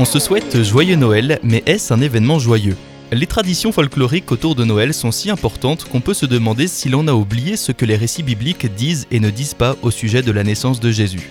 On se souhaite joyeux Noël, mais est-ce un événement joyeux? Les traditions folkloriques autour de Noël sont si importantes qu'on peut se demander si l'on a oublié ce que les récits bibliques disent et ne disent pas au sujet de la naissance de Jésus.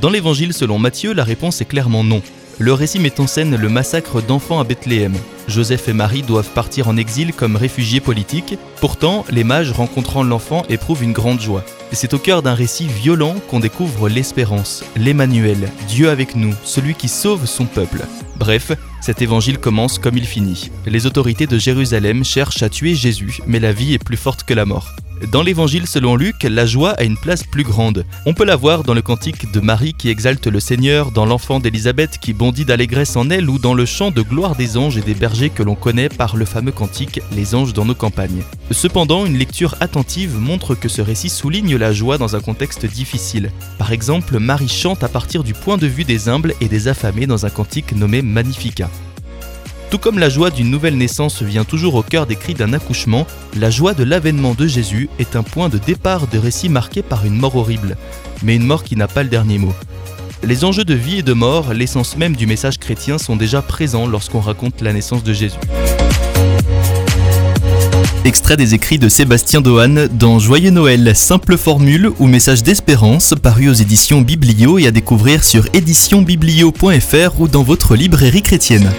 Dans l'évangile selon Matthieu, la réponse est clairement non. Le récit met en scène le massacre d'enfants à Bethléem. Joseph et Marie doivent partir en exil comme réfugiés politiques. Pourtant, les mages rencontrant l'enfant éprouvent une grande joie. Et c'est au cœur d'un récit violent qu'on découvre l'espérance, l'Emmanuel, Dieu avec nous, celui qui sauve son peuple. Bref, cet évangile commence comme il finit. Les autorités de Jérusalem cherchent à tuer Jésus, mais la vie est plus forte que la mort. Dans l'évangile selon Luc, la joie a une place plus grande. On peut la voir dans le cantique de Marie qui exalte le Seigneur, dans l'enfant d'Élisabeth qui bondit d'allégresse en elle ou dans le chant de gloire des anges et des bergers que l'on connaît par le fameux cantique Les anges dans nos campagnes. Cependant, une lecture attentive montre que ce récit souligne la joie dans un contexte difficile. Par exemple, Marie chante à partir du point de vue des humbles et des affamés dans un cantique nommé Magnificat. Tout comme la joie d'une nouvelle naissance vient toujours au cœur des cris d'un accouchement, la joie de l'avènement de Jésus est un point de départ de récit marqué par une mort horrible, mais une mort qui n'a pas le dernier mot. Les enjeux de vie et de mort, l'essence même du message chrétien, sont déjà présents lorsqu'on raconte la naissance de Jésus. Extrait des écrits de Sébastien Dohan dans Joyeux Noël, simple formule ou message d'espérance, paru aux éditions Biblio et à découvrir sur éditionbiblio.fr ou dans votre librairie chrétienne.